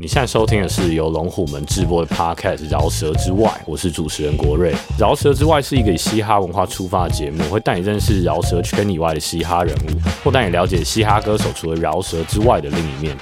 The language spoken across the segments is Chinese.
你现在收听的是由龙虎门直播的 Podcast《饶舌之外》，我是主持人国瑞。《饶舌之外》是一个以嘻哈文化出发的节目，会带你认识饶舌圈以外的嘻哈人物，或带你了解嘻哈歌手除了饶舌之外的另一面。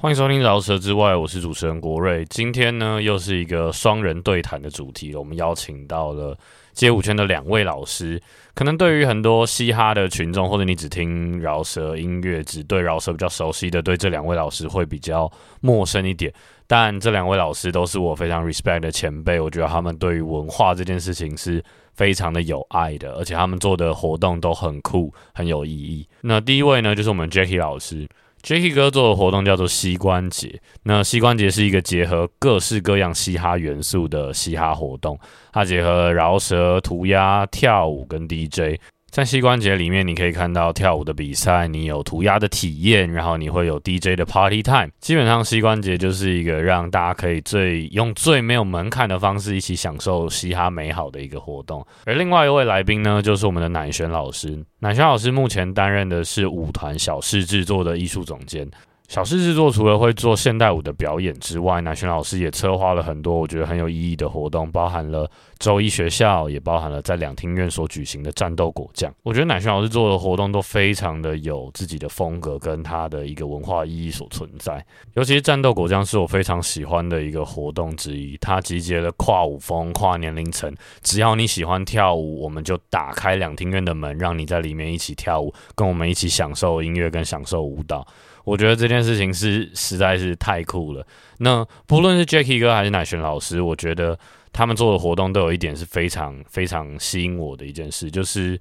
欢迎收听《饶舌之外》，我是主持人国瑞。今天呢，又是一个双人对谈的主题。我们邀请到了街舞圈的两位老师。可能对于很多嘻哈的群众，或者你只听饶舌音乐，只对饶舌比较熟悉的，对这两位老师会比较陌生一点。但这两位老师都是我非常 respect 的前辈，我觉得他们对于文化这件事情是非常的有爱的，而且他们做的活动都很酷，很有意义。那第一位呢，就是我们 Jackie 老师。Jacky 哥做的活动叫做膝关节，那膝关节是一个结合各式各样嘻哈元素的嘻哈活动，它结合饶舌、涂鸦、跳舞跟 DJ。在膝关节里面，你可以看到跳舞的比赛，你有涂鸦的体验，然后你会有 DJ 的 Party Time。基本上，膝关节就是一个让大家可以最用最没有门槛的方式一起享受嘻哈美好的一个活动。而另外一位来宾呢，就是我们的乃璇老师。乃璇老师目前担任的是舞团小事制作的艺术总监。小事制作除了会做现代舞的表演之外，南轩老师也策划了很多我觉得很有意义的活动，包含了周一学校，也包含了在两厅院所举行的战斗果酱。我觉得南轩老师做的活动都非常的有自己的风格，跟他的一个文化意义所存在。尤其是战斗果酱是我非常喜欢的一个活动之一，它集结了跨舞风、跨年龄层，只要你喜欢跳舞，我们就打开两厅院的门，让你在里面一起跳舞，跟我们一起享受音乐跟享受舞蹈。我觉得这件事情是实在是太酷了。那不论是 Jackie 哥还是乃璇老师，我觉得他们做的活动都有一点是非常非常吸引我的一件事，就是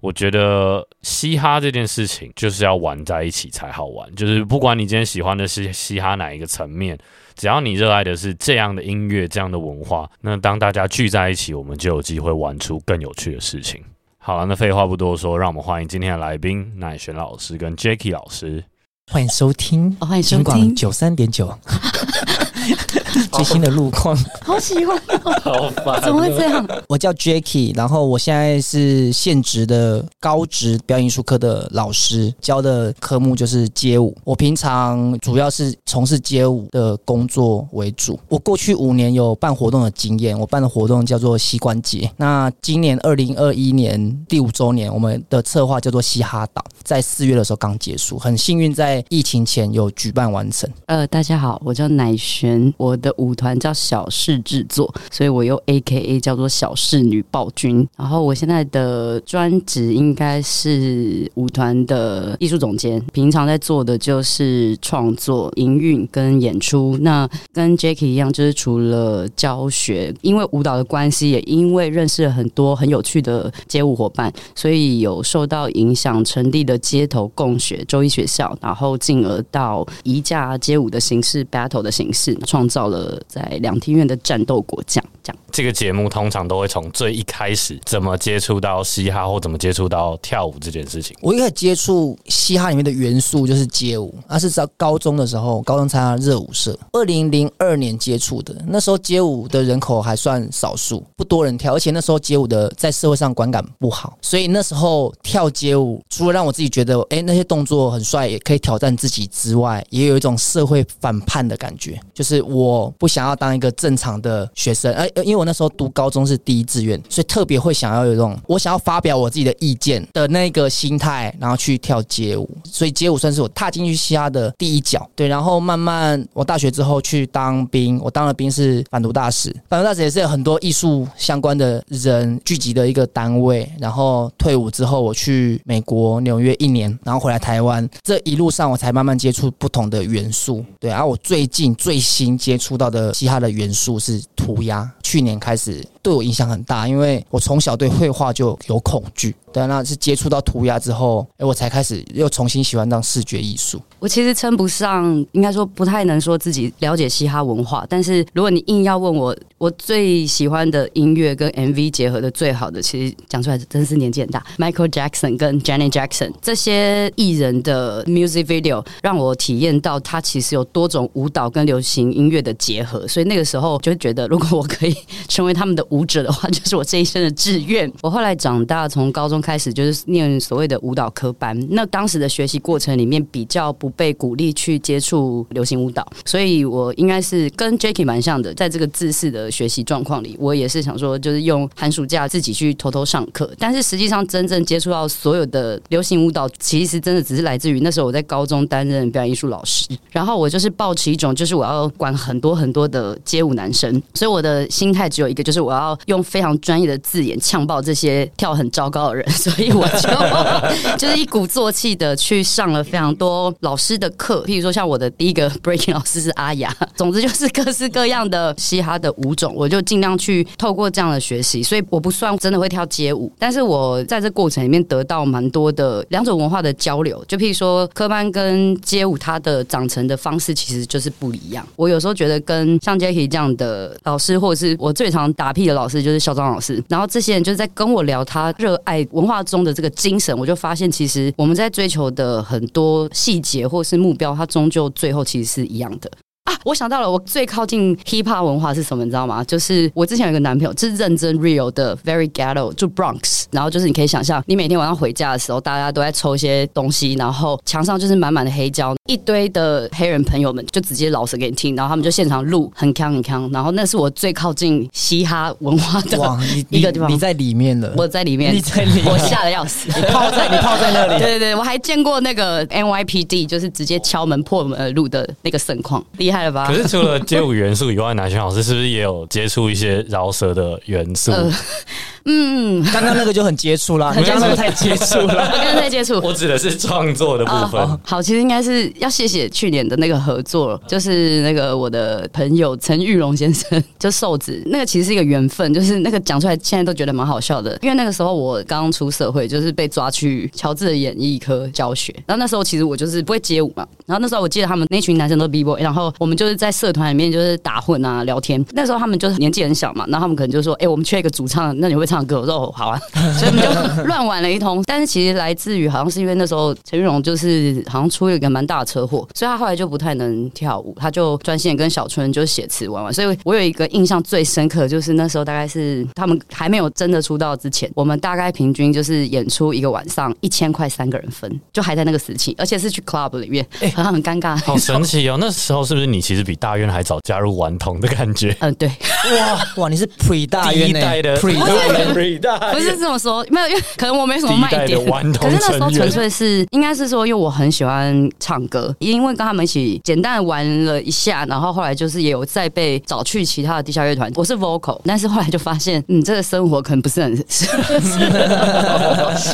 我觉得嘻哈这件事情就是要玩在一起才好玩。就是不管你今天喜欢的是嘻哈哪一个层面，只要你热爱的是这样的音乐、这样的文化，那当大家聚在一起，我们就有机会玩出更有趣的事情。好了，那废话不多说，让我们欢迎今天的来宾乃璇老师跟 Jacky 老师。欢迎收听，欢迎收听九三点九。最新的路况，好喜欢，好烦，怎么会这样？我叫 Jackie，然后我现在是现职的高职表演艺术科的老师，教的科目就是街舞。我平常主要是从事街舞的工作为主。我过去五年有办活动的经验，我办的活动叫做膝关节。那今年二零二一年第五周年，我们的策划叫做嘻哈岛，在四月的时候刚结束，很幸运在疫情前有举办完成。呃，大家好，我叫乃璇，我。的舞团叫小事制作，所以我又 A K A 叫做小事女暴君。然后我现在的专职应该是舞团的艺术总监，平常在做的就是创作、营运跟演出。那跟 Jacky 一样，就是除了教学，因为舞蹈的关系，也因为认识了很多很有趣的街舞伙伴，所以有受到影响，成立的街头共学周一学校，然后进而到移架街舞的形式、battle 的形式，创造了。呃，在两厅院的战斗果酱，这样。这个节目通常都会从最一开始怎么接触到嘻哈，或怎么接触到跳舞这件事情。我一开始接触嘻哈里面的元素就是街舞，那是在高中的时候，高中参加热舞社，二零零二年接触的。那时候街舞的人口还算少数，不多人跳，而且那时候街舞的在社会上观感不好，所以那时候跳街舞，除了让我自己觉得哎那些动作很帅，也可以挑战自己之外，也有一种社会反叛的感觉，就是我不想要当一个正常的学生，哎，因为我。那时候读高中是第一志愿，所以特别会想要有一种我想要发表我自己的意见的那个心态，然后去跳街舞。所以街舞算是我踏进去嘻哈的第一脚。对，然后慢慢我大学之后去当兵，我当了兵是反毒大使，反毒大使也是有很多艺术相关的人聚集的一个单位。然后退伍之后，我去美国纽约一年，然后回来台湾，这一路上我才慢慢接触不同的元素。对，然后我最近最新接触到的嘻哈的元素是涂鸦，去年。开始对我影响很大，因为我从小对绘画就有恐惧。对，那是接触到涂鸦之后，哎，我才开始又重新喜欢上视觉艺术。我其实称不上，应该说不太能说自己了解嘻哈文化。但是如果你硬要问我，我最喜欢的音乐跟 MV 结合的最好的，其实讲出来真是年纪很大。Michael Jackson 跟 Janet Jackson 这些艺人的 music video 让我体验到他其实有多种舞蹈跟流行音乐的结合。所以那个时候就会觉得，如果我可以成为他们的舞者的话，就是我这一生的志愿。我后来长大，从高中开始就是念所谓的舞蹈科班。那当时的学习过程里面，比较不被鼓励去接触流行舞蹈，所以我应该是跟 Jacky 蛮像的，在这个自式的学习状况里，我也是想说，就是用寒暑假自己去偷偷上课。但是实际上，真正接触到所有的流行舞蹈，其实真的只是来自于那时候我在高中担任表演艺术老师，然后我就是抱持一种，就是我要管很多很多的街舞男生，所以我的心态只有一个，就是我要要用非常专业的字眼呛爆这些跳很糟糕的人，所以我就就是一鼓作气的去上了非常多老师的课，譬如说像我的第一个 breaking 老师是阿雅，总之就是各式各样的嘻哈的舞种，我就尽量去透过这样的学习，所以我不算真的会跳街舞，但是我在这过程里面得到蛮多的两种文化的交流，就譬如说科班跟街舞，它的长成的方式其实就是不一样。我有时候觉得跟像 Jackie 这样的老师，或者是我最常打屁的老师，就是校长老师，然后这些人就是在跟我聊他热爱文化中的这个精神，我就发现其实我们在追求的很多细节或是目标，它终究最后其实是一样的。啊，我想到了，我最靠近 hip hop 文化是什么？你知道吗？就是我之前有一个男朋友，就是认真 real 的，very ghetto，就 Bronx。然后就是你可以想象，你每天晚上回家的时候，大家都在抽一些东西，然后墙上就是满满的黑胶，一堆的黑人朋友们就直接老实给你听，然后他们就现场录，很康很康。然后那是我最靠近嘻哈文化的 一个地方。你在里面了，我在里面，你在里面，我吓得要死。你泡在 你泡在那里，对对对，我还见过那个 NYPD，就是直接敲门破门而入的那个盛况，厉害了吧？可是除了街舞元素以外，南轩老师是不是也有接触一些饶舌的元素？嗯，刚刚那个就很接触啦，你刚刚那个太接触了，我 刚刚在接触。我指的是创作的部分。好，其实应该是要谢谢去年的那个合作，就是那个我的朋友陈玉荣先生，就瘦子，那个其实是一个缘分，就是那个讲出来现在都觉得蛮好笑的，因为那个时候我刚出社会，就是被抓去乔治的演艺科教学，然后那时候其实我就是不会街舞嘛，然后那时候我记得他们那群男生都 B boy，然后我们就是在社团里面就是打混啊聊天，那时候他们就是年纪很小嘛，然后他们可能就说，哎，我们缺一个主唱，那你会唱？唱歌，我说好啊，所以我们就乱玩了一通。但是其实来自于好像是因为那时候陈玉荣就是好像出了一个蛮大的车祸，所以他后来就不太能跳舞，他就专心跟小春就写词玩玩。所以我有一个印象最深刻，就是那时候大概是他们还没有真的出道之前，我们大概平均就是演出一个晚上一千块三个人分，就还在那个时期，而且是去 club 里面，好像很尴尬，好神奇哦。那时候是不是你其实比大渊还早加入顽童的感觉？嗯，对，哇哇，你是 pre 大渊代的 pre 大渊。不是这么说，没有，因为可能我没什么卖点。可是那时候纯粹是，应该是说，因为我很喜欢唱歌，因为跟他们一起简单玩了一下，然后后来就是也有再被找去其他的地下乐团。我是 vocal，但是后来就发现，嗯，这个生活可能不是很，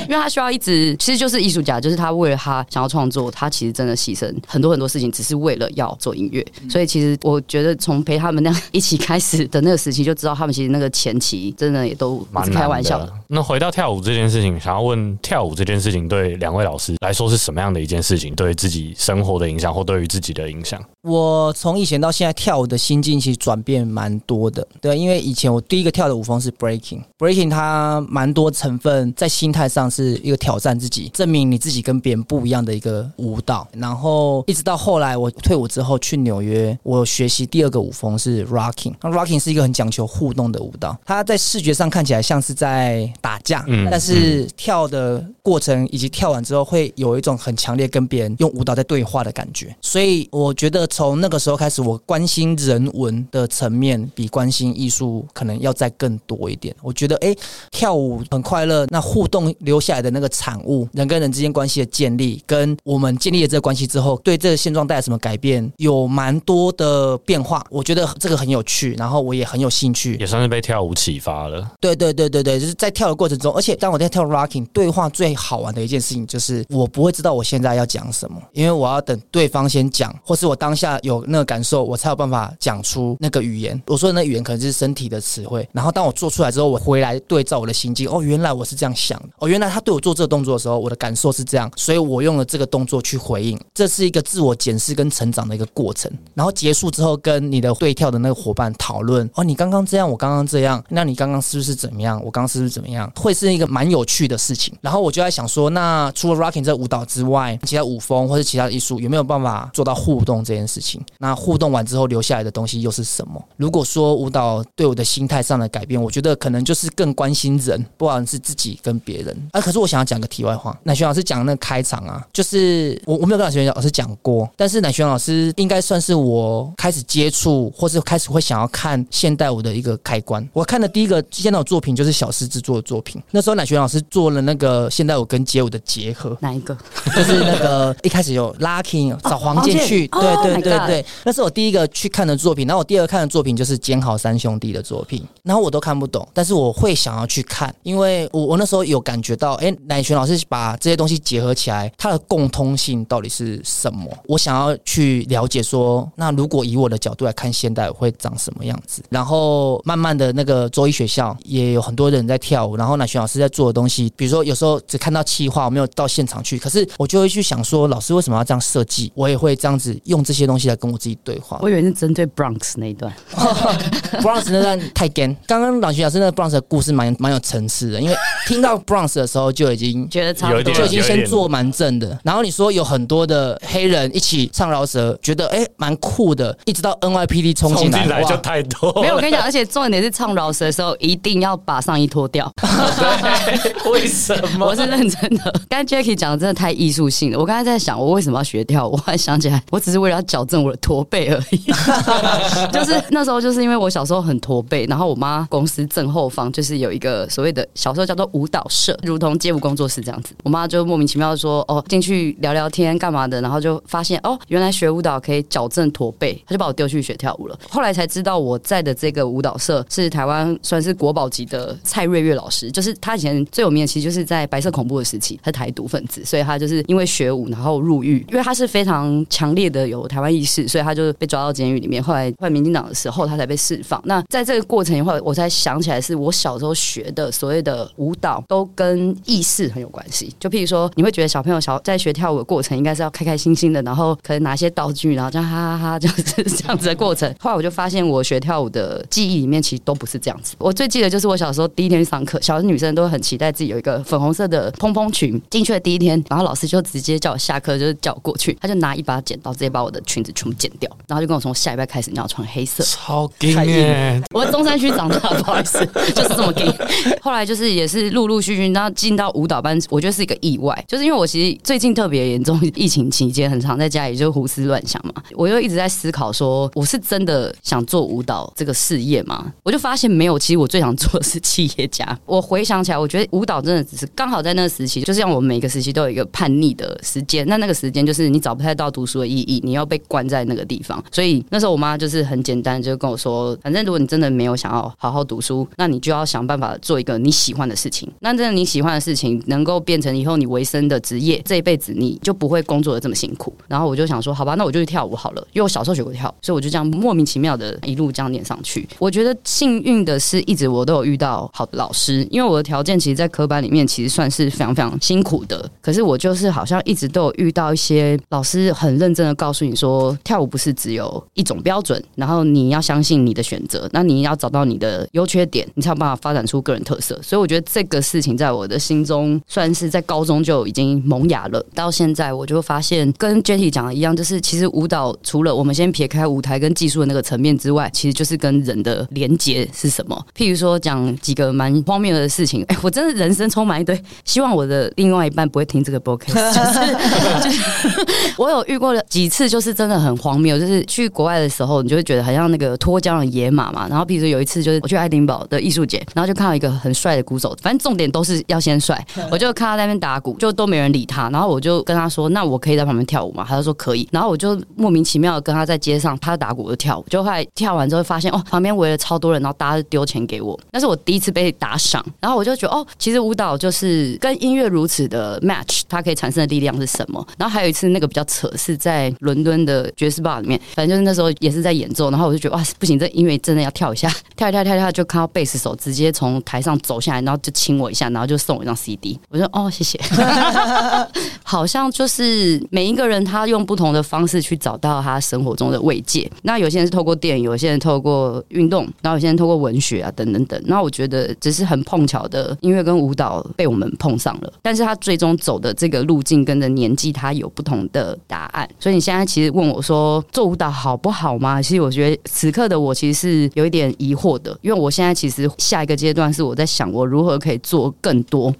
因为他需要一直，其实就是艺术家，就是他为了他想要创作，他其实真的牺牲很多很多事情，只是为了要做音乐。所以其实我觉得，从陪他们那样一起开始的那个时期，就知道他们其实那个前期真的也都蛮开玩笑的。那回到跳舞这件事情，想要问跳舞这件事情对两位老师来说是什么样的一件事情？对自己生活的影响，或对于自己的影响？我从以前到现在跳舞的心境其实转变蛮多的。对，因为以前我第一个跳的舞风是 breaking，breaking 它蛮多成分在心态上是一个挑战自己，证明你自己跟别人不一样的一个舞蹈。然后一直到后来我退伍之后去纽约，我学习第二个舞风是 rocking。那 rocking 是一个很讲求互动的舞蹈，它在视觉上看起来像是在打架，但是跳的过程以及跳完之后会有一种很强烈跟别人用舞蹈在对话的感觉。所以我觉得从那个时候开始，我关心人文的层面比关心艺术可能要再更多一点。我觉得，哎，跳舞很快乐，那互动留下来的那个产物，人跟人之间关系的建立，跟我们建立了这个关系之后，对这个现状带来什么改变，有蛮多的变化。我觉得这个很有趣，然后我也很有兴趣，也算是被跳舞启发了。对对对对对，就是在跳的过程中，而且当我在跳 rocking 对话最好玩的一件事情，就是我不会知道我现在要讲什么，因为我要等对方先讲，或是我当下有那个感受，我才有办法讲出那个语言。我说的那语言可能是身体的词汇，然后当我做出来之后，我回来对照我的心境，哦，原来我是这样想的，哦，原来他对我做这个动作的时候，我的感受是这样，所以我用了这个动作去回应，这是一个自我检视跟成长的一个过程。然后结束之后跟你的对跳的那个伙伴讨论，哦，你刚刚这样，我刚刚这样，那你刚刚是不是怎么样？我刚刚是不是怎么样？会是一个蛮有趣的事情。然后我就在想说，那除了 rocking 这舞蹈之外，其他舞风或者其他的艺术有没有办法做到互动这件事情？那互动完之后留下来的东西又是什么？如果说舞蹈对我的心态上的改变，我觉得可能就是更关心人，不管是自己跟别人。啊，可是我想要讲个题外话，乃璇老师讲那个开场啊，就是我我没有跟乃璇老师讲过，但是乃轩老师应该算是我开始接触或是开始会想要看现代舞的一个开关。我看的第一个现代舞作品就是小狮制作的作品，那时候乃璇老师做了那个现代舞跟街舞的结合，哪一个？就是那个一开始有 Lucky 找黄健去，黄对对 Oh 对对，那是我第一个去看的作品。然后我第二个看的作品就是监好三兄弟的作品，然后我都看不懂，但是我会想要去看，因为我我那时候有感觉到，哎，乃璇老师把这些东西结合起来，它的共通性到底是什么？我想要去了解说，那如果以我的角度来看现代舞会长什么样子？然后慢慢的那个周一学校也有很多人在跳舞，然后乃璇老师在做的东西，比如说有时候只看到气话，我没有到现场去，可是我就会去想说，老师为什么要这样设计？我也会这样子用这些东西来跟我自己对话。我以为是针对 Bronx 那一段。Bronx 那段太干，刚刚朗徐老师那个 Bronx 的故事蛮蛮有层次的，因为听到 Bronx 的时候就已经觉得差不多有一点就已经先做蛮正的，然后你说有很多的黑人一起唱饶舌，觉得哎蛮酷的，一直到 NYPD 冲进来，冲进来就太多。没有，我跟你讲，而且重点是唱饶舌的时候一定要把上衣脱掉。对，为什么？我是认真的。刚才 Jackie 讲的真的太艺术性了。我刚才在想，我为什么要学跳舞？我还想起来，我只是为了要矫正我的驼背而已。就是那时候，就是因为我小时候很驼背，然后我妈公司正后方就是有一个所谓的小时候叫做舞蹈社，如同街舞工作室这样子。我妈就莫名其妙说：“哦，进去聊聊天干嘛的？”然后就发现哦，原来学舞蹈可以矫正驼背，他就把我丢去学跳舞了。后来才知道，我在的这个舞蹈社是台湾算是国宝级的蔡瑞月老师，就是他以前最有名的，其实就是在白色恐怖的时期，他台独分子，所以他就是因为学舞然后入狱，因为他是非常强烈的有台湾意识，所以他就被抓到监狱里面。后来换民进党的时候，他才被释放。那在这个过程以后，我才想起来，是我小时候学的所谓的舞蹈都跟意识很有关系。就譬如说，你会觉得小朋友小在学跳舞的过程，应该是要开开心心的，然后可能拿一些道具，然后让他哈哈哈，这样子这样子的过程。后来我就发现，我学跳舞的记忆里面其实都不是这样子。我最记得就是我小时候第一天上课，小的女生都会很期待自己有一个粉红色的蓬蓬裙。进去的第一天，然后老师就直接叫我下课，就是叫我过去，他就拿一把剪刀直接把我的裙子全部剪掉，然后就跟我从下礼拜开始你要穿黑色。超硬耶！我在中山区长大，不好意思，就是这么给。后来就是也是陆陆续续，然后进到舞蹈班，我觉得是一个意外，就是因为我其实最近特别严重，疫情期间很常在家里就胡思乱想嘛，我又一直在思考说，我是真的想做舞蹈这个事业吗？我就发现没有，其实我最想做的是企业家。我回想起来，我觉得舞蹈真的只是刚好在那个时期，就是像我们每个时期都有一个叛逆的时间，那那个时间就是你找不太到读书的意义，你要被关在那个地方，所以那时候我妈就是很简单，就跟我说，反正如果你真的没有想要好好读书，那你就要想办法做一个你喜欢的事情。那真的你喜欢的事情能够变成以后你维生的职业，这一辈子你就不会工作的这么辛苦。然后我就想说，好吧，那我就去跳舞好了，因为我小时候学过跳，所以我就这样莫名其妙的一路这样念上去。我觉得幸运的是，一直我都有遇到好的老师，因为我的条件其实，在科班里面其实算是非常非常辛苦的。可是我就是好像一直都有遇到一些老师很认真的告诉你说，跳舞不是只有一种标准，然后你要相信你的选择，那你要找到你的优缺点，你才有办法发展出个人特色。所以我觉得这个事情在我的心中，算是在高中就已经萌芽了。到现在，我就发现跟 Jetty 讲的一样，就是其实舞蹈除了我们先撇开舞台跟技术的那个层面之外，其实就是跟人的连接是什么。譬如说讲几个蛮荒谬的事情，哎，我真的人生充满一堆，希望我的另外一半不会听这个 podcast，就是我有遇过了几次，就是真的很荒谬，就是去国外的时候，你就会觉得好像那个脱缰的野马嘛。然后，比如说有一次，就是我去爱丁堡的艺术节，然后就看到一个很帅的鼓手，反正重点都是要先帅。我就看他在那边打鼓，就都没人理他。然后我就跟他说：“那我可以在旁边跳舞吗？”他就说可以。然后我就莫名其妙的跟他在街上，他打鼓我就跳舞。就后来跳完之后发现，哦，旁边围了超多人，然后大家就丢钱给我，那是我第一次被打赏。然后我就觉得，哦，其实舞蹈就是跟音乐如此的 match，它可以产生的力量是什么？然后还有一次那个比较扯，是在伦敦的爵士吧里面，反正就是那时候也是在演奏，然后我就觉得哇，不行，这音乐真的要跳一下，跳一跳跳一跳，就看到贝斯手直接从台上走下来，然后就亲我一下，然后就送我一张 CD，我说哦，谢谢。好像就是每一个人他用不同的方式去找到到他生活中的慰藉。那有些人是透过电影，有些人透过运动，然后有些人透过文学啊等等等。那我觉得只是很碰巧的音乐跟舞蹈被我们碰上了，但是他最终走的这个路径跟着年纪，他有不同的答案。所以你现在其实问我说做舞蹈好不好吗？其实我觉得此刻的我其实是有一点疑惑的，因为我现在其实下一个阶段是我在想我如何可以做更多。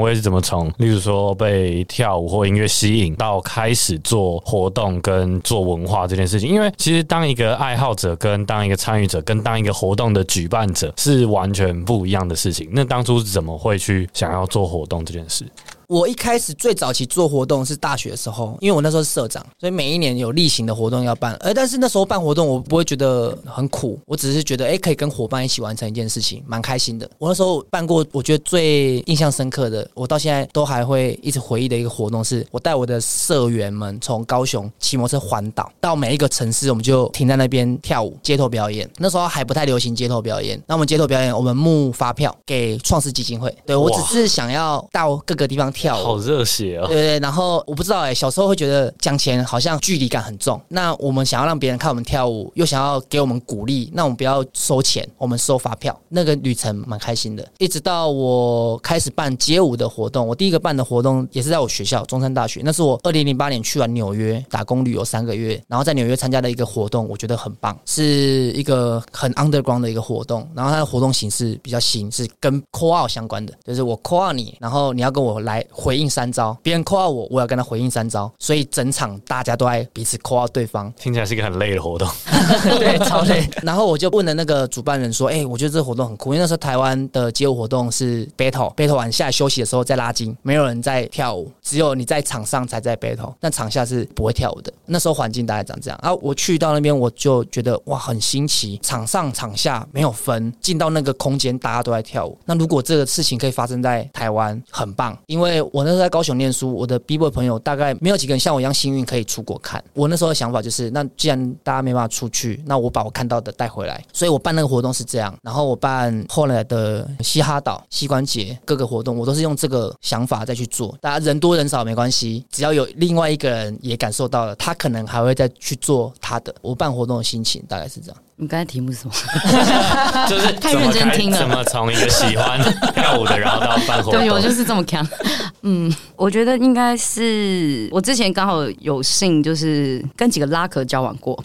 位是怎么从，例如说被跳舞或音乐吸引，到开始做活动跟做文化这件事情？因为其实当一个爱好者、跟当一个参与者、跟当一个活动的举办者是完全不一样的事情。那当初是怎么会去想要做活动这件事？我一开始最早期做活动是大学的时候，因为我那时候是社长，所以每一年有例行的活动要办。而但是那时候办活动，我不会觉得很苦，我只是觉得哎，可以跟伙伴一起完成一件事情，蛮开心的。我那时候办过，我觉得最印象深刻的，我到现在都还会一直回忆的一个活动，是我带我的社员们从高雄骑摩托车环岛，到每一个城市，我们就停在那边跳舞、街头表演。那时候还不太流行街头表演，那我们街头表演，我们募发票给创世基金会。对我只是想要到各个地方跳舞，好热血。对对，然后我不知道哎，小时候会觉得讲钱好像距离感很重。那我们想要让别人看我们跳舞，又想要给我们鼓励，那我们不要收钱，我们收发票。那个旅程蛮开心的。一直到我开始办街舞的活动，我第一个办的活动也是在我学校中山大学。那是我二零零八年去完纽约打工旅游三个月，然后在纽约参加的一个活动，我觉得很棒，是一个很 underground 的一个活动。然后它的活动形式比较新，是跟 call out 相关的，就是我 call out 你，然后你要跟我来回应三招。别人 call 我，我要跟他回应三招，所以整场大家都在彼此 call 对方，听起来是一个很累的活动，对，超累。然后我就问了那个主办人说：“哎，我觉得这个活动很酷，因为那时候台湾的街舞活动是 battle，battle 完下来休息的时候再拉筋，没有人在跳舞，只有你在场上才在 battle，那场下是不会跳舞的。那时候环境大概长这样。啊，我去到那边我就觉得哇，很新奇，场上场下没有分，进到那个空间大家都在跳舞。那如果这个事情可以发生在台湾，很棒，因为我那时候在高雄念书。”我的 B boy 朋友大概没有几个人像我一样幸运可以出国看。我那时候的想法就是，那既然大家没办法出去，那我把我看到的带回来。所以我办那个活动是这样。然后我办后来的嘻哈岛、膝关节各个活动，我都是用这个想法再去做。大家人多人少没关系，只要有另外一个人也感受到了，他可能还会再去做他的。我办活动的心情大概是这样。你刚才题目是什么？就是 太认真听了。怎么从一个喜欢跳舞的，然后到办活动？对，我就是这么看。嗯，我觉得应该是我之前刚好有幸，就是跟几个拉客交往过。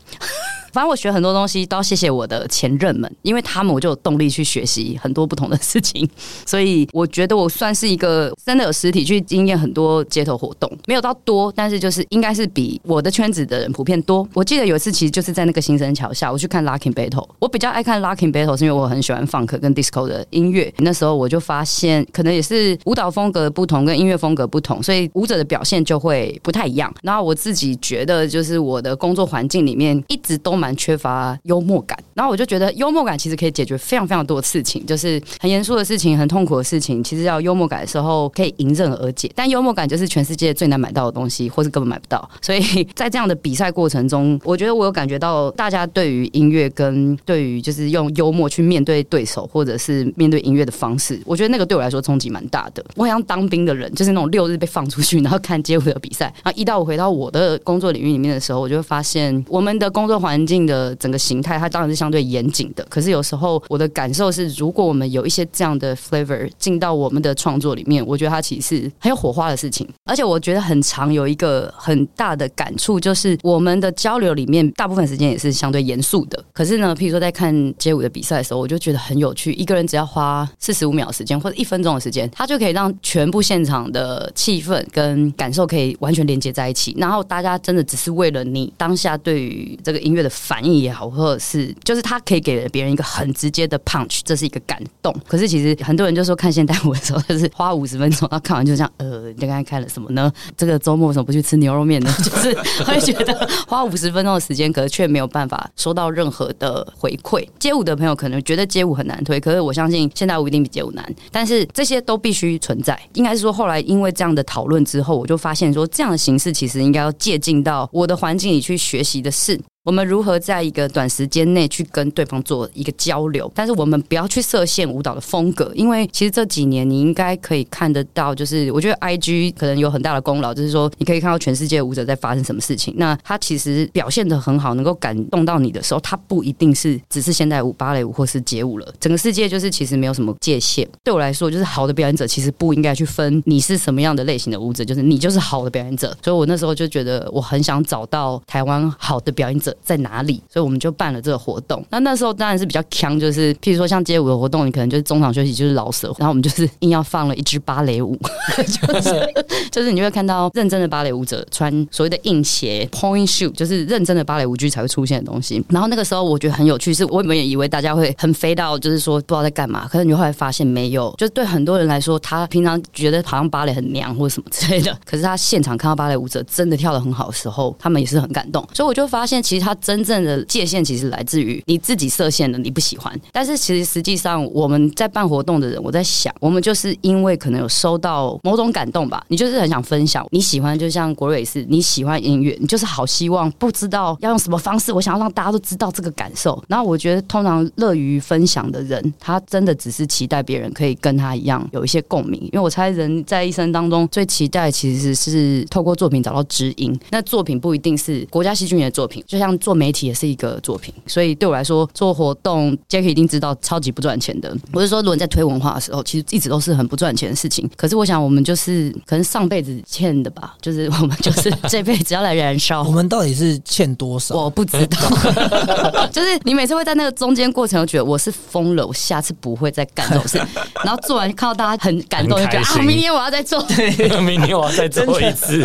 反正我学很多东西都要谢谢我的前任们，因为他们我就有动力去学习很多不同的事情，所以我觉得我算是一个真的有实体去经验很多街头活动，没有到多，但是就是应该是比我的圈子的人普遍多。我记得有一次其实就是在那个新生桥下，我去看 Locking Battle，我比较爱看 Locking Battle 是因为我很喜欢 Funk 跟 Disco 的音乐，那时候我就发现可能也是舞蹈风格不同跟音乐风格不同，所以舞者的表现就会不太一样。然后我自己觉得就是我的工作环境里面一直都蛮。蛮缺乏幽默感，然后我就觉得幽默感其实可以解决非常非常多的事情，就是很严肃的事情、很痛苦的事情，其实要幽默感的时候可以迎刃而解。但幽默感就是全世界最难买到的东西，或是根本买不到。所以 在这样的比赛过程中，我觉得我有感觉到大家对于音乐跟对于就是用幽默去面对对手，或者是面对音乐的方式，我觉得那个对我来说冲击蛮大的。我好像当兵的人，就是那种六日被放出去，然后看街舞的比赛，然后一到我回到我的工作领域里面的时候，我就会发现我们的工作环境。的整个形态，它当然是相对严谨的。可是有时候我的感受是，如果我们有一些这样的 flavor 进到我们的创作里面，我觉得它其实是很有火花的事情。而且我觉得很长有一个很大的感触，就是我们的交流里面大部分时间也是相对严肃的。可是呢，譬如说在看街舞的比赛的时候，我就觉得很有趣。一个人只要花四十五秒时间或者一分钟的时间，他就可以让全部现场的气氛跟感受可以完全连接在一起。然后大家真的只是为了你当下对于这个音乐的。反应也好，或者是就是他可以给别人一个很直接的 punch，这是一个感动。可是其实很多人就说看现代舞的时候，就是花五十分钟，然后看完就这样，呃，你刚才看了什么呢？这个周末为什么不去吃牛肉面呢？就是会觉得花五十分钟的时间，可是却没有办法收到任何的回馈。街舞的朋友可能觉得街舞很难推，可是我相信现代舞一定比街舞难。但是这些都必须存在。应该是说后来因为这样的讨论之后，我就发现说这样的形式其实应该要借鉴到我的环境里去学习的是。我们如何在一个短时间内去跟对方做一个交流，但是我们不要去设限舞蹈的风格，因为其实这几年你应该可以看得到，就是我觉得 I G 可能有很大的功劳，就是说你可以看到全世界舞者在发生什么事情。那他其实表现的很好，能够感动到你的时候，他不一定是只是现代舞、芭蕾舞或是街舞了，整个世界就是其实没有什么界限。对我来说，就是好的表演者其实不应该去分你是什么样的类型的舞者，就是你就是好的表演者。所以我那时候就觉得我很想找到台湾好的表演者在哪里，所以我们就办了这个活动。那那时候当然是比较强，就是譬如说像街舞的活动，你可能就是中场休息就是老舍，然后我们就是硬要放了一支芭蕾舞，就是 就是你就会看到认真的芭蕾舞者穿所谓的硬鞋 point shoe，就是认真的芭蕾舞剧才会出现的东西。然后那个时候我觉得很有趣，是我原本也以为大家会很飞到，就是说不知道在干嘛，可是你后来发现没有，就对很多人来说，他平常觉得好像芭蕾很娘或者什么之类的，可是他现场看到芭蕾舞者真的跳的很好的时候，他们也是很感动。所以我就发现，其实他真正的界限其实来自于你自己设限的，你不喜欢。但是其实实际上我们在办活动的人，我在想，我们就是因为可能有收到某种感动吧，你就是很想分享你喜欢，就像国瑞是你喜欢音乐，你就是好希望不知道要用什么方式，我想要让大家都知道这个感受。然后我觉得，通常乐于分享的人，他真的只是期待别人可以跟他一样有一些共鸣。因为我猜人在一生当中最期待其实是透过作品找到知音。那作品不一定是国家戏剧院的作品，就像做媒体也是一个作品。所以对我来说，做活动，Jacky 一定知道超级不赚钱的。我是说，如果在推文化的时候，其实一直都是很不赚钱的事情。可是我想，我们就是可能上辈子欠的吧，就是我们就是这辈子要来燃烧。我们到底是欠多少？我不知道，就是你每次会在那个中间过程，都觉得我是疯了，我下次不会再干这种事。然后做完看到大家很感动，就觉得啊，明天我要再做，对明天我要再做一次。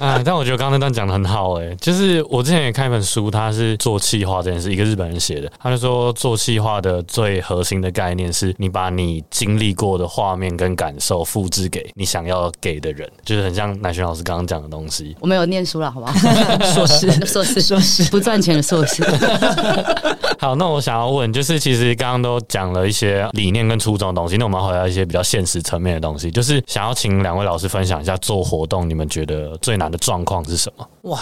啊，但我觉得刚刚那段讲的很好，哎，就是我之前也看一本书，他是做气化这件事，一个日本人写的，他就说做气化的最核心的概念是你把你经历过的画面跟感受复制给你想要给的人，就是很像乃轩老师刚刚讲的东西。我没有念书了，好不好？硕士，硕士，硕士，不赚钱的硕士。好，那我想要问，就是其实刚刚都讲了一些理念跟初衷的东西，那我们回到一些比较现实层面的东西，就是想要请两位老师分享一下做活动，你们觉得最难的状况是什么？哇，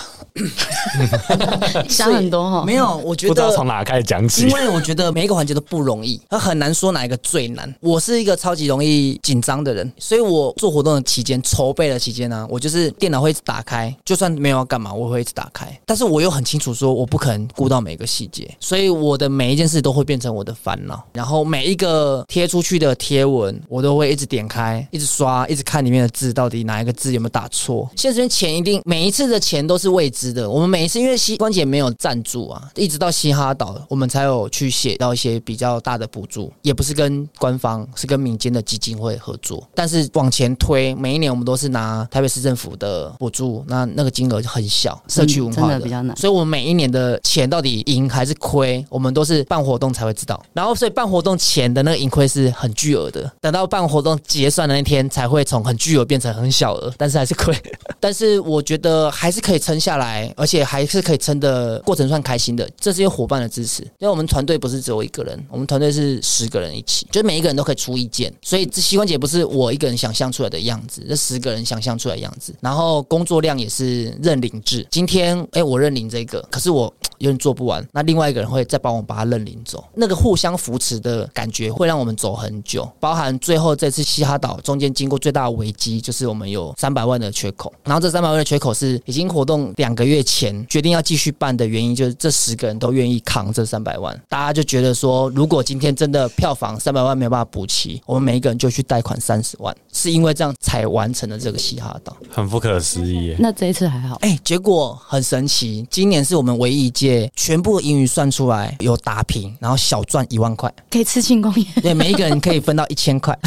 想很多哈，没有，我觉得不知道从哪开始讲起，因为我觉得每一个环节都不容易，他很难说哪一个最难。我是一个超级容易紧张的人，所以我做活动的期间、筹备的期间呢，我就是电脑会一直打开，就算没有要干嘛，我会一直打开。但是我又很清楚说，我不可能顾到每个细节，所以我的每一件事都会变成我的烦恼。然后每一个贴出去的贴文，我都会一直点开、一直刷、一直看里面的字，到底哪一个字有没有打错。现实钱一定每一次的钱都是未知的。我们每一次因为膝关节没有赞助啊，一直到嘻哈岛，我们才有去写到一些比较大的补助，也不是跟官方，是跟民间的基金会合作。但是往前推，每一年我们都是拿台北市政府的补助，那那个金额就很小，社区文化的比较难。所以，我们每一年的钱到底赢还是亏，我们都是办活动才会知道。然后，所以办活动前的那个盈亏是很巨额的，等到办活动结算的那天，才会从很巨额变成很小额，但是还是亏。但是我觉得还是可以撑下来，而且还是可以撑的呃过程算开心的。这是有伙伴的支持，因为我们团队不是只有一个人，我们团队是十个人一起，就每一个人都可以出意见。所以这膝关节不是我一个人想象出来的样子，这十个人想象出来的样子。然后工作量也是认领制，今天哎我认领这个，可是我有点做不完，那另外一个人会再帮我把它认领走。那个互相扶持的感觉会让我们走很久。包含最后这次嘻哈岛中间经过最大的危机，就是我们有三百万的缺口。然后这三百万的缺口是已经活动两个月前决定要继续办的原因，就是这十个人都愿意扛这三百万。大家就觉得说，如果今天真的票房三百万没有办法补齐，我们每一个人就去贷款三十万，是因为这样才完成了这个嘻哈岛，很不可思议。那这一次还好，哎，结果很神奇，今年是我们唯一一届全部盈余算出来有打平，然后小赚一万块，可以吃庆功宴，对，每一个人可以分到一千块。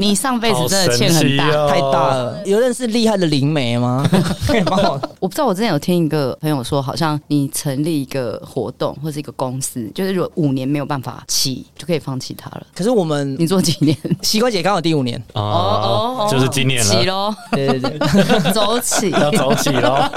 你上辈子真的欠很大，太大了。有认识厉害的灵媒吗？我不知道，我之前有听一个朋友说，好像你成立一个活动或是一个公司，就是如果五年没有办法起，就可以放弃它了。可是我们，你做几年？膝关节刚好第五年哦哦，就是今年起喽。对对对，走起要走起喽。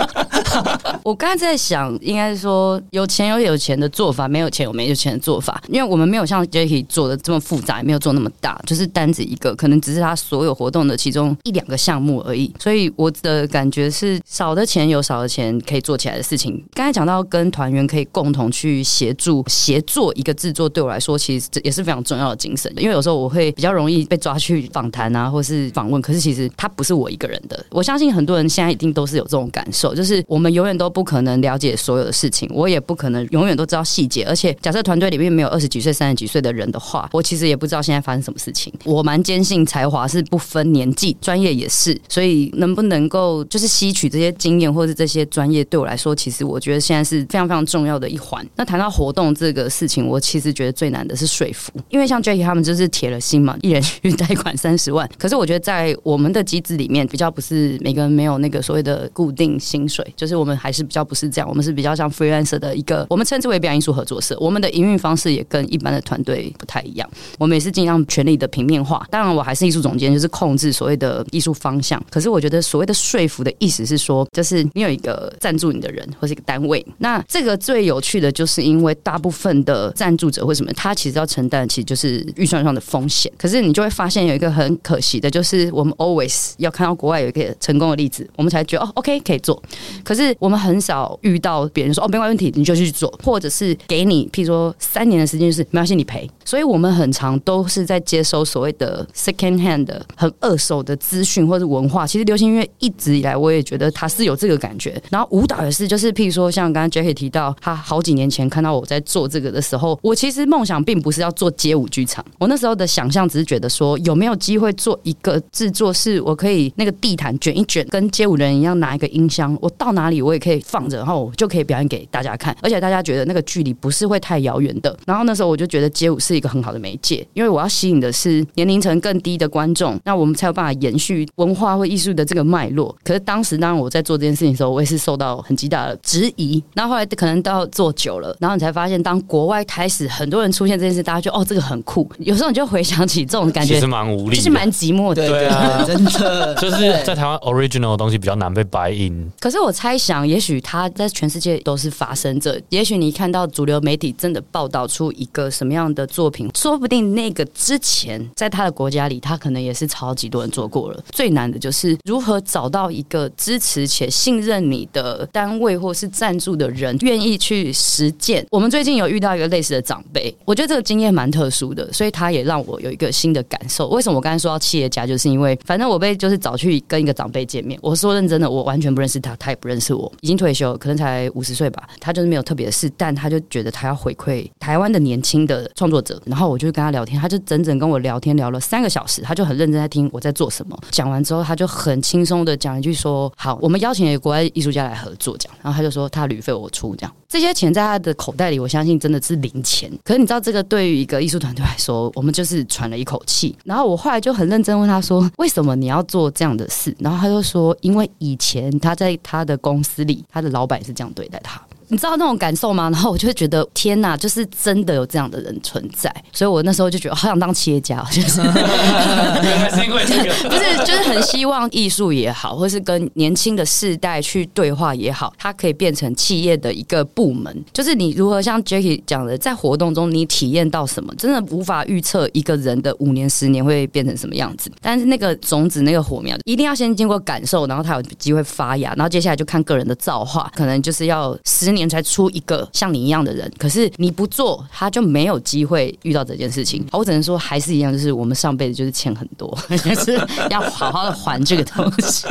我刚才在想，应该是说有钱有有钱的做法，没有钱有没有钱的做法。因为我们没有像 Jacky 做的这么复杂，也没有做那么大，就是单子一个可能。只是他所有活动的其中一两个项目而已。所以我的感觉是，少的钱有少的钱可以做起来的事情。刚才讲到跟团员可以共同去协助协作一个制作，对我来说其实这也是非常重要的精神。因为有时候我会比较容易被抓去访谈啊，或是访问，可是其实他不是我一个人的。我相信很多人现在一定都是有这种感受，就是我们永远都不可能了解所有的事情，我也不可能永远都知道细节。而且假设团队里面没有二十几岁、三十几岁的人的话，我其实也不知道现在发生什么事情。我蛮坚信才华是不分年纪，专业也是。所以能不能够就是吸取这些经验或者这些专业，对我来说，其实我觉得现在是非常非常重要的一环。那谈到活动这个事情，我其实觉得最难的是说服，因为像 Jackie 他们就是铁了心嘛，一人去贷款三十万。可是我觉得在我们的机制里面，比较不是每个人没有那个所谓的固定薪水，就是我们还是比较不是这样，我们是比较像 freelancer 的一个，我们称之为表演艺术合作社。我们的营运方式也跟一般的团队不太一样，我们也是尽量全力的平面化。当然，我还是艺术总监，就是控制所谓的艺术方向。可是我觉得所谓的说服的意思是说，就是你有一个赞助你的人或是一个单位。那这个最有趣的就是因为大部分的赞助者为什么他其实要承担，其实就是预算上的风险。可是你就会发现有一个很可惜的，就是我们 always 要看到国外有一个成功的例子，我们才觉得哦，OK 可以做。可是我们很少遇到别人说哦，没问题，你就去做，或者是给你，譬如说三年的时间，就是没关系，你赔。所以我们很长都是在接收所谓的 second hand 的很二手的资讯或者文化。其实流行音乐一直以来，我也觉得它是有这个感觉。然后舞蹈也是，就是譬如说像刚刚 Jackie 提到，他好几年前看到我在做这个的时候，我其实梦想并不是要做街舞剧场。我那时候的想象只是觉得说，有没有机会做一个制作，是我可以那个地毯卷一卷，跟街舞人一样拿一个音箱，我到哪里我也可以放着，然后我就可以表演给大家看，而且大家觉得那个距离不是会太遥远的。然后那时候我就觉得街舞是一个很好的媒介，因为我要吸引的是年龄层更低的观众，那我们才有办法延续文化或艺术的这个脉络。可是当时当然我在做这件事情的时候，我也是受到很极大的质疑。那后后来可能到做久了，然后你才发现，当国外开始很多人出现这件事，大家就哦这个很酷。有时候你就回想起这种感觉，其实蛮无力，就是蛮寂寞的。对啊真的就是在台湾 original 的东西比较难被白印。可是我猜想，也许它在全世界都是发生着。也许你看到主流媒体真的报道出一个什么样的作品，说不定那个之前在他的国家里，他可能也是超级多人做过了。最难的就是如何找到一个支持且信任你的单位或是赞助的人，愿意去实践。我们最近有遇到一个类似的长辈，我觉得这个经验蛮特殊的，所以他也让我有一个新的感受。为什么我刚才说到企业家，就是因为反正我被就是找去跟一个长辈见面。我说认真的，我完全不认识他，他也不认识我，已经退休，可能才五十岁吧。他就是没有特别的事，但他就觉得他要回馈台湾的年轻的创作者。然后我就跟他聊天，他就整整跟我聊天聊了三个小时，他就很认真在听我在做什么。讲完之后，他就很轻松的讲一句说：“好，我们邀请一个国外艺术家来合作。”这样，然后他就说他旅费我出，这样这些钱在他的口袋里，我相信真的是零钱。可是你知道，这个对于一个艺术团队来说，我们就是喘了一口气。然后我后来就很认真问他说：“为什么你要做这样的事？”然后他就说：“因为以前他在他的公司里，他的老板是这样对待他。”你知道那种感受吗？然后我就会觉得天哪，就是真的有这样的人存在，所以我那时候就觉得好想当企业家，就是是因为这个，不是 就是很希望艺术也好，或是跟年轻的世代去对话也好，它可以变成企业的一个部门。就是你如何像 Jackie 讲的，在活动中你体验到什么，真的无法预测一个人的五年、十年会变成什么样子。但是那个种子、那个火苗，一定要先经过感受，然后它有机会发芽，然后接下来就看个人的造化，可能就是要十年才出一个像你一样的人。可是你不做，他就没有机会遇到这件事情。我只能说，还是一样，就是我们上辈子就是欠很多，就是要好好的还这个东西。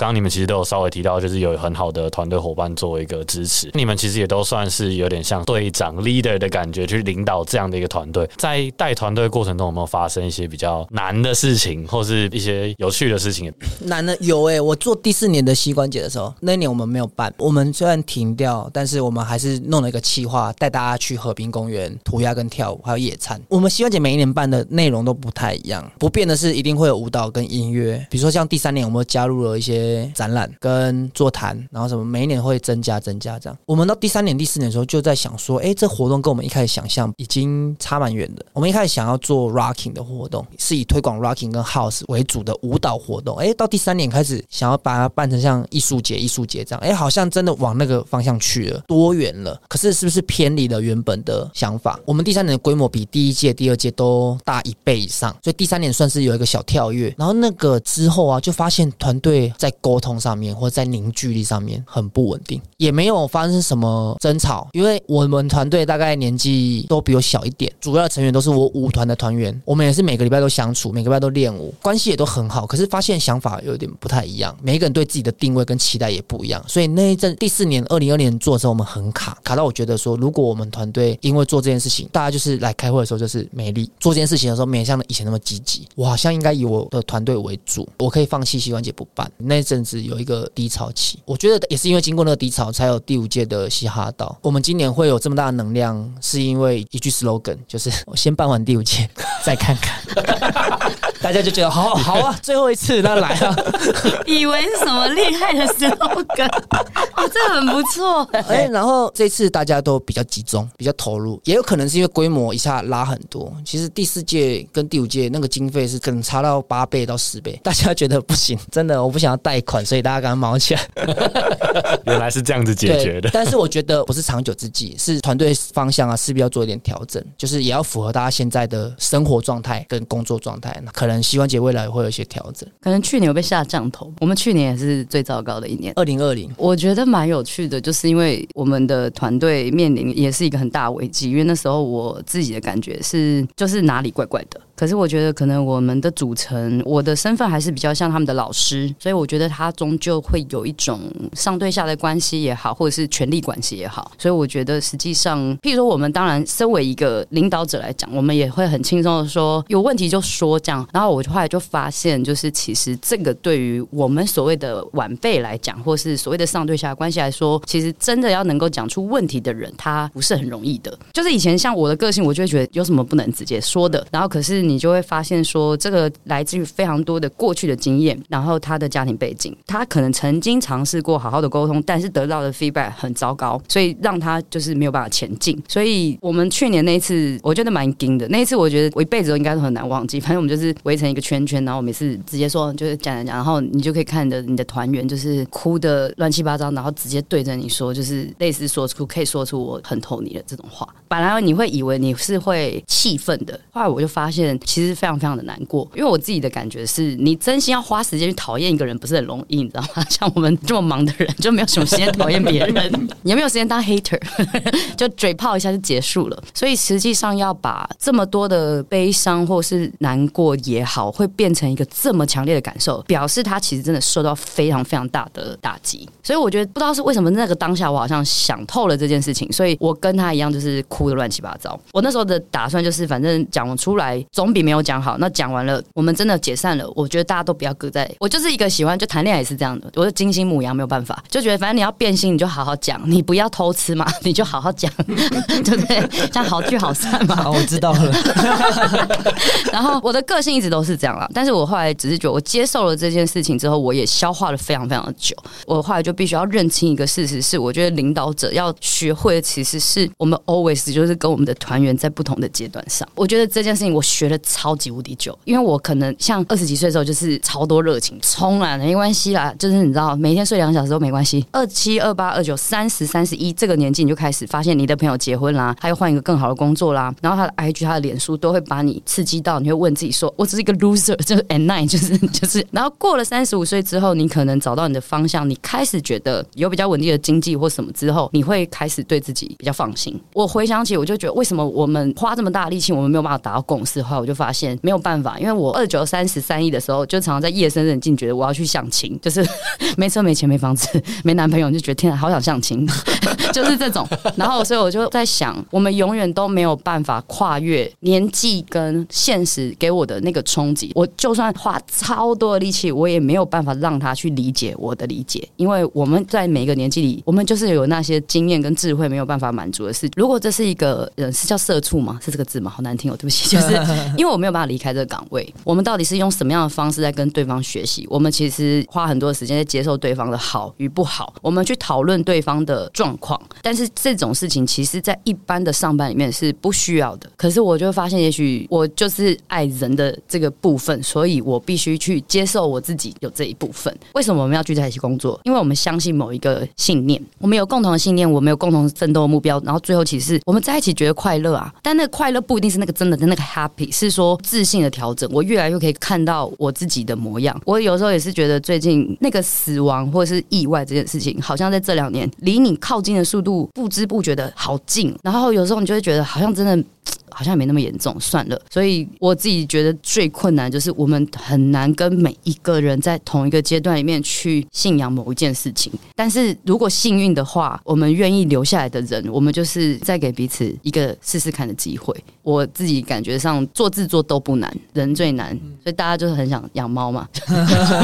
刚你们其实都有稍微提到，就是有很好的团队伙伴作为一个支持，你们其实也都算是有点像队长 leader 的感觉，去领导这样的一个团队。在带团队过程中，有没有发生一些比较难的事情，或是一些有趣的事情？难的有哎、我做第四年的膝关节的时候，那一年我们没有办，我们虽然停掉，但是我们还是弄了一个企划，带大家去河滨公园涂鸦跟跳舞，还有野餐。我们膝关节每一年办的内容都不太一样，不变的是一定会有舞蹈跟音乐。比如说像第三年，我们加入了一些展览跟座谈，然后什么每一年会增加增加这样。我们到第三年、第四年的时候就在想说，哎，这活动跟我们一开始想象已经差蛮远的。我们一开始想要做 rocking 的活动，是以推广 rocking 跟 house 为主的舞蹈活动。哎，到第三年开始想要把它办成像艺术节、艺术节这样，哎，好像真的往那个方向去了，多元了。可是是不是偏离了原本的想法？我们第三年的规模比第一届、第二届都大一倍以上，所以第三年算是有一个小跳跃。然后那个之后啊，就发现团队在沟通上面或者在凝聚力上面很不稳定，也没有发生什么争吵，因为我们团队大概年纪都比我小一点，主要的成员都是我舞团的团员，我们也是每个礼拜都相处，每个礼拜都练舞，关系也都很好。可是发现想法有点不太一样，每一个人对自己的定位跟期待也不一样，所以那一阵第四年二零二年做的时候，我们很卡，卡到我觉得说，如果我们团队因为做这件事情，大家就是来开会的时候就是没力，做这件事情的时候没像以前那么积极，我好像应该以我的团队为主，我可以放弃膝关节不办。那阵子有一个低潮期，我觉得也是因为经过那个低潮，才有第五届的嘻哈岛。我们今年会有这么大的能量，是因为一句 slogan，就是我先办完第五届 再看看，大家就觉得好好啊，最后一次那来啊，以为是什么厉害的 slogan，哦，这很不错。哎，然后这次大家都比较集中，比较投入，也有可能是因为规模一下拉很多。其实第四届跟第五届那个经费是可能差到八倍到十倍，大家觉得不行，真的我不想要贷款，所以大家赶快忙起来。原来是这样子解决的。但是我觉得不是长久之计，是团队方向啊，势必要做一点调整，就是也要符合大家现在的生活状态跟工作状态。可能膝关节未来会有一些调整。可能去年有被下降头，我们去年也是最糟糕的一年，二零二零。我觉得蛮有趣的，就是因为我们的团队面临也是一个很大危机，因为那时候我自己的感觉是，就是哪里怪怪的。可是我觉得，可能我们的组成，我的身份还是比较像他们的老师，所以我觉得他终究会有一种上对下的关系也好，或者是权力关系也好。所以我觉得，实际上，譬如说，我们当然身为一个领导者来讲，我们也会很轻松的说，有问题就说这样。然后我后来就发现，就是其实这个对于我们所谓的晚辈来讲，或是所谓的上对下的关系来说，其实真的要能够讲出问题的人，他不是很容易的。就是以前像我的个性，我就会觉得有什么不能直接说的。然后可是。你就会发现说，这个来自于非常多的过去的经验，然后他的家庭背景，他可能曾经尝试过好好的沟通，但是得到的 feedback 很糟糕，所以让他就是没有办法前进。所以我们去年那一次，我觉得蛮惊的。那一次我觉得我一辈子都应该都很难忘记。反正我们就是围成一个圈圈，然后我每次直接说，就是讲讲讲，然后你就可以看着你的团员就是哭的乱七八糟，然后直接对着你说，就是类似说出可以说出我很投你的这种话。本来你会以为你是会气愤的，后来我就发现。其实非常非常的难过，因为我自己的感觉是，你真心要花时间去讨厌一个人，不是很容易，你知道吗？像我们这么忙的人，就没有什么时间讨厌别人，也没有时间当 hater，就嘴炮一下就结束了。所以实际上要把这么多的悲伤或是难过也好，会变成一个这么强烈的感受，表示他其实真的受到非常非常大的打击。所以我觉得不知道是为什么那个当下，我好像想透了这件事情，所以我跟他一样，就是哭的乱七八糟。我那时候的打算就是，反正讲出来总。比没有讲好，那讲完了，我们真的解散了。我觉得大家都不要搁在。我就是一个喜欢就谈恋爱也是这样的，我是金星母羊，没有办法，就觉得反正你要变心，你就好好讲，你不要偷吃嘛，你就好好讲，对不对？这样好聚好散嘛。好我知道了。然后我的个性一直都是这样了，但是我后来只是觉得，我接受了这件事情之后，我也消化了非常非常的久。我后来就必须要认清一个事实，是我觉得领导者要学会的，其实是我们 always 就是跟我们的团员在不同的阶段上。我觉得这件事情我学了。超级无敌久，因为我可能像二十几岁的时候就是超多热情冲了，没关系啦，就是你知道每天睡两小时都没关系。二七、二八、二九、三十、三十一这个年纪你就开始发现你的朋友结婚啦，他又换一个更好的工作啦，然后他的 IG、他的脸书都会把你刺激到，你会问自己说：“我只是一个 loser，就是 and nine，就是就是。”然后过了三十五岁之后，你可能找到你的方向，你开始觉得有比较稳定的经济或什么之后，你会开始对自己比较放心。我回想起，我就觉得为什么我们花这么大力气，我们没有办法达到共识后，我就发现。没有办法，因为我二九三十三亿的时候，就常常在夜深人静，觉得我要去相亲，就是 没车没钱没房子没男朋友，就觉得天啊，好想相亲，就是这种。然后，所以我就在想，我们永远都没有办法跨越年纪跟现实给我的那个冲击。我就算花超多的力气，我也没有办法让他去理解我的理解，因为我们在每一个年纪里，我们就是有那些经验跟智慧没有办法满足的事。如果这是一个人是叫社畜吗？是这个字吗？好难听哦，对不起，就是因为我没有办法离开这个岗位。我们到底是用什么样的方式在跟对方学习？我们其实花很多时间在接受对方的好与不好，我们去讨论对方的状况。但是这种事情，其实在一般的上班里面是不需要的。可是我就发现，也许我就是爱人的这个部分，所以我必须去接受我自己有这一部分。为什么我们要聚在一起工作？因为我们相信某一个信念，我们有共同的信念，我们有共同奋斗的目标，然后最后其实我们在一起觉得快乐啊。但那个快乐不一定是那个真的的那个 happy，是说自信的调整。我越来越可以看到我自己的模样。我有时候也是觉得，最近那个死亡或者是意外这件事情，好像在这两年离你靠近的速度不知不觉的好近。然后有时候你就会觉得，好像真的。好像没那么严重，算了。所以我自己觉得最困难就是我们很难跟每一个人在同一个阶段里面去信仰某一件事情。但是如果幸运的话，我们愿意留下来的人，我们就是再给彼此一个试试看的机会。我自己感觉上做制作都不难，人最难，所以大家就是很想养猫嘛。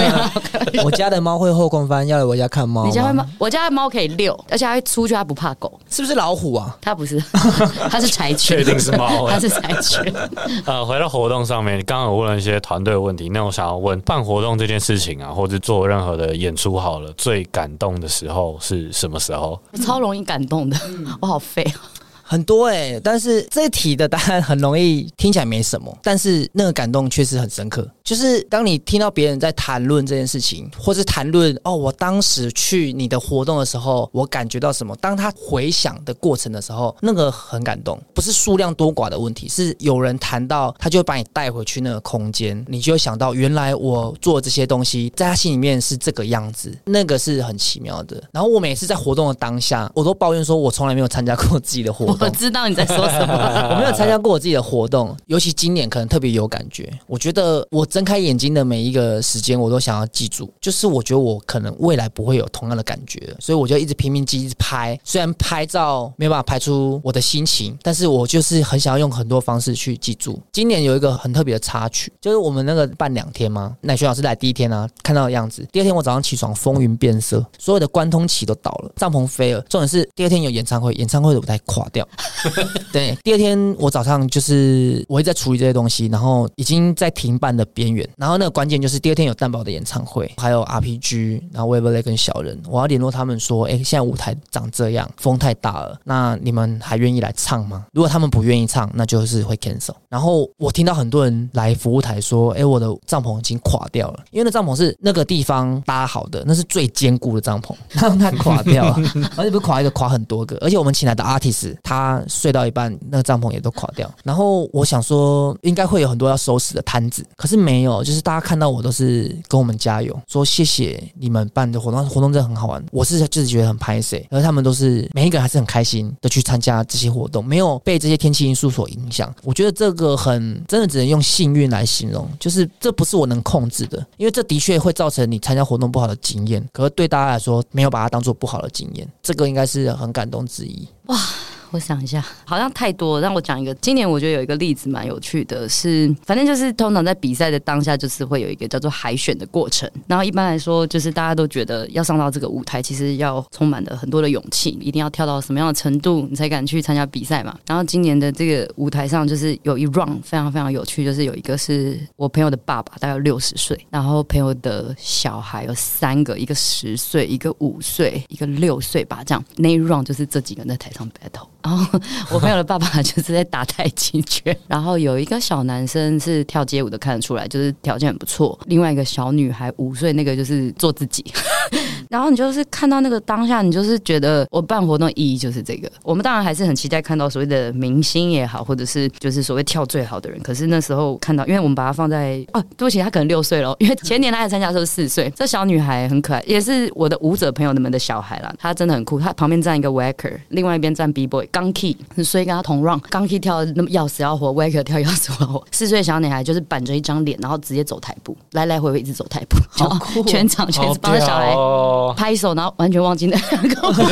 我家的猫会后空翻，要来我家看猫。你家会吗？我家的猫可以遛，而且它会出去，它不怕狗。是不是老虎啊？它不是，它是柴犬。确定是猫？它是柴犬。呃，回到活动上面，刚刚我问了一些团队的问题，那我想要问办活动这件事情啊，或者做任何的演出好了，最感动的时候是什么时候？超容易感动的，我好废啊。很多哎，但是这一题的答案很容易听起来没什么，但是那个感动确实很深刻。就是当你听到别人在谈论这件事情，或是谈论哦，我当时去你的活动的时候，我感觉到什么？当他回想的过程的时候，那个很感动，不是数量多寡的问题，是有人谈到，他就会把你带回去那个空间，你就会想到原来我做这些东西，在他心里面是这个样子，那个是很奇妙的。然后我每次在活动的当下，我都抱怨说，我从来没有参加过自己的活动。我知道你在说什么。我没有参加过我自己的活动，尤其今年可能特别有感觉。我觉得我睁开眼睛的每一个时间，我都想要记住。就是我觉得我可能未来不会有同样的感觉，所以我就一直拼命记，一直拍。虽然拍照没有办法拍出我的心情，但是我就是很想要用很多方式去记住。今年有一个很特别的插曲，就是我们那个办两天吗？乃轩老师来第一天啊，看到的样子。第二天我早上起床，风云变色，所有的关通旗都倒了，帐篷飞了。重点是第二天有演唱会，演唱会的舞台垮掉。对，第二天我早上就是我会在处理这些东西，然后已经在停办的边缘。然后那个关键就是第二天有蛋堡的演唱会，还有 RPG，然后 w e v e r l y 跟小人，我要联络他们说，哎，现在舞台长这样，风太大了，那你们还愿意来唱吗？如果他们不愿意唱，那就是会 cancel。然后我听到很多人来服务台说，哎，我的帐篷已经垮掉了，因为那帐篷是那个地方搭好的，那是最坚固的帐篷，让它垮掉了，而且不是垮一个，垮很多个，而且我们请来的 artist 他。睡到一半，那个帐篷也都垮掉。然后我想说，应该会有很多要收拾的摊子，可是没没有。就是大家看到我都是跟我们加油，说谢谢你们办的活动，活动真的很好玩。我是就是觉得很拍谁而他们都是每一个人还是很开心的去参加这些活动，没有被这些天气因素所影响。我觉得这个很真的只能用幸运来形容，就是这不是我能控制的，因为这的确会造成你参加活动不好的经验。可是对大家来说，没有把它当做不好的经验，这个应该是很感动之一。哇。我想一下，好像太多了。让我讲一个，今年我觉得有一个例子蛮有趣的，是反正就是通常在比赛的当下，就是会有一个叫做海选的过程。然后一般来说，就是大家都觉得要上到这个舞台，其实要充满了很多的勇气，一定要跳到什么样的程度，你才敢去参加比赛嘛。然后今年的这个舞台上，就是有一 round 非常非常有趣，就是有一个是我朋友的爸爸，大概六十岁，然后朋友的小孩有三个，一个十岁，一个五岁，一个六岁吧，这样那一 round 就是这几个人在台上 battle。然 后我朋友的爸爸就是在打太极拳，然后有一个小男生是跳街舞的，看得出来就是条件很不错。另外一个小女孩五岁，那个就是做自己。然后你就是看到那个当下，你就是觉得我办活动意义就是这个。我们当然还是很期待看到所谓的明星也好，或者是就是所谓跳最好的人。可是那时候看到，因为我们把它放在哦，对不起，他可能六岁了，因为前年他来参加的时候四岁。这小女孩很可爱，也是我的舞者朋友们的小孩啦。她真的很酷，她旁边站一个 waker，另外一边站 b boy。钢 key，所以跟她同 run，刚 key 跳那么要死要活，waker 跳 要死要活。四岁小女孩就是板着一张脸，然后直接走台步，来来回回一直走台步，好酷，全场全是帮着小孩拍手，然后完全忘记那两 个。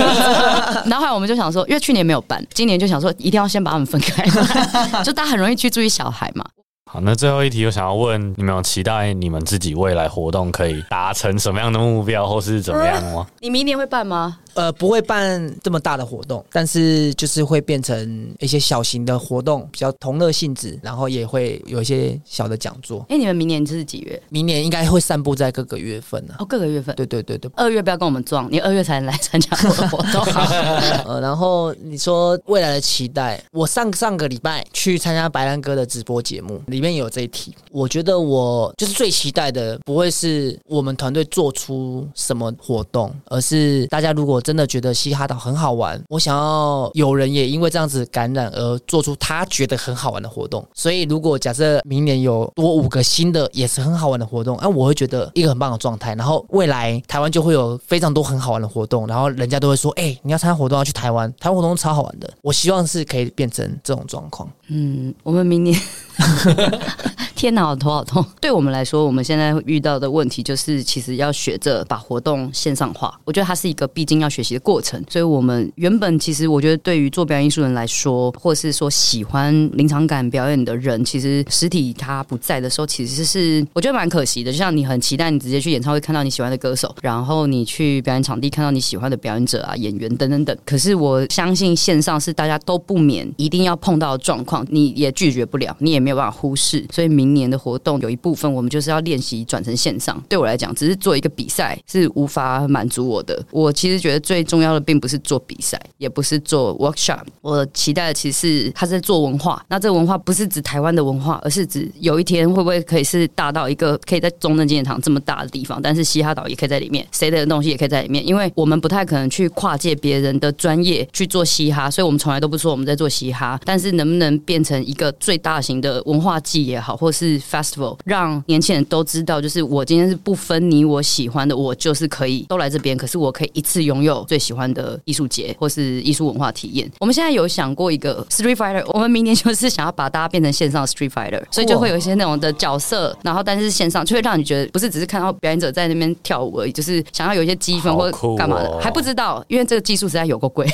然后后来我们就想说，因为去年没有办，今年就想说一定要先把他们分开，就大家很容易去注意小孩嘛。好，那最后一题，我想要问你们，有期待你们自己未来活动可以达成什么样的目标，或是怎么样吗？你明年会办吗？呃，不会办这么大的活动，但是就是会变成一些小型的活动，比较同乐性质，然后也会有一些小的讲座。哎，你们明年这是几月？明年应该会散布在各个月份呢。哦，各个月份。对对对对，二月不要跟我们撞，你二月才能来参加我的活动。呃，然后你说未来的期待，我上上个礼拜去参加白兰哥的直播节目，里面有这一题。我觉得我就是最期待的，不会是我们团队做出什么活动，而是大家如果真的觉得嘻哈岛很好玩，我想要有人也因为这样子感染而做出他觉得很好玩的活动。所以如果假设明年有多五个新的也是很好玩的活动，那，我会觉得一个很棒的状态。然后未来台湾就会有非常多很好玩的活动，然后人家都会说，哎，你要参加活动要去台湾，台湾活动超好玩的。我希望是可以变成这种状况。嗯，我们明年。天哪，头好痛！对我们来说，我们现在遇到的问题就是，其实要学着把活动线上化。我觉得它是一个必经要学习的过程。所以，我们原本其实，我觉得对于做表演艺术人来说，或是说喜欢临场感表演的人，其实实体他不在的时候，其实是我觉得蛮可惜的。就像你很期待你直接去演唱会看到你喜欢的歌手，然后你去表演场地看到你喜欢的表演者啊、演员等等等。可是我相信线上是大家都不免一定要碰到的状况，你也拒绝不了，你也没有办法忽视。所以明年的活动有一部分，我们就是要练习转成线上。对我来讲，只是做一个比赛是无法满足我的。我其实觉得最重要的，并不是做比赛，也不是做 workshop。我期待的其实他在做文化。那这文化不是指台湾的文化，而是指有一天会不会可以是大到一个可以在中正纪念堂这么大的地方，但是嘻哈岛也可以在里面，谁的东西也可以在里面。因为我们不太可能去跨界别人的专业去做嘻哈，所以我们从来都不说我们在做嘻哈。但是能不能变成一个最大型的文化季也好，或是 festival，让年轻人都知道，就是我今天是不分你我喜欢的，我就是可以都来这边。可是我可以一次拥有最喜欢的艺术节或是艺术文化体验。我们现在有想过一个 Street Fighter，我们明年就是想要把大家变成线上 Street Fighter，所以就会有一些那种的角色，然后但是线上就会让你觉得不是只是看到表演者在那边跳舞而已，就是想要有一些积分或者干嘛的，还不知道，因为这个技术实在有够贵。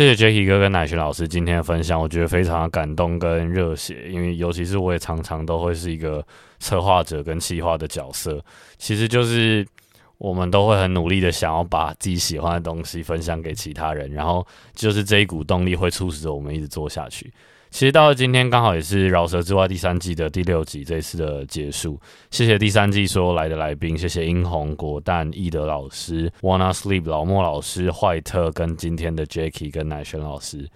谢谢 Jacky 哥跟乃群老师今天的分享，我觉得非常的感动跟热血，因为尤其是我也常常都会是一个策划者跟企划的角色，其实就是我们都会很努力的想要把自己喜欢的东西分享给其他人，然后就是这一股动力会促使着我们一直做下去。其实到了今天，刚好也是《饶舌之外》第三季的第六集这次的结束。谢谢第三季所有来的来宾，谢谢英红、果蛋、易德老师、Wanna Sleep、老莫老师、坏特跟今天的 Jacky 跟乃轩老师。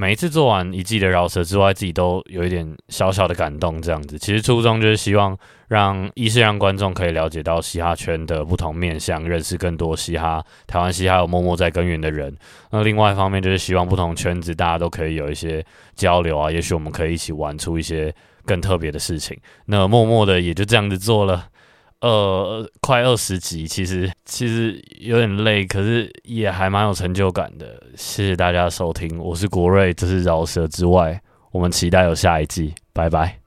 每一次做完一季的饶舌之外，自己都有一点小小的感动。这样子，其实初衷就是希望让一是让观众可以了解到嘻哈圈的不同面向，认识更多嘻哈台湾嘻哈有默默在耕耘的人。那另外一方面就是希望不同圈子大家都可以有一些交流啊，也许我们可以一起玩出一些更特别的事情。那默默的也就这样子做了。呃，快二十集，其实其实有点累，可是也还蛮有成就感的。谢谢大家收听，我是国瑞，这是饶舌之外，我们期待有下一季，拜拜。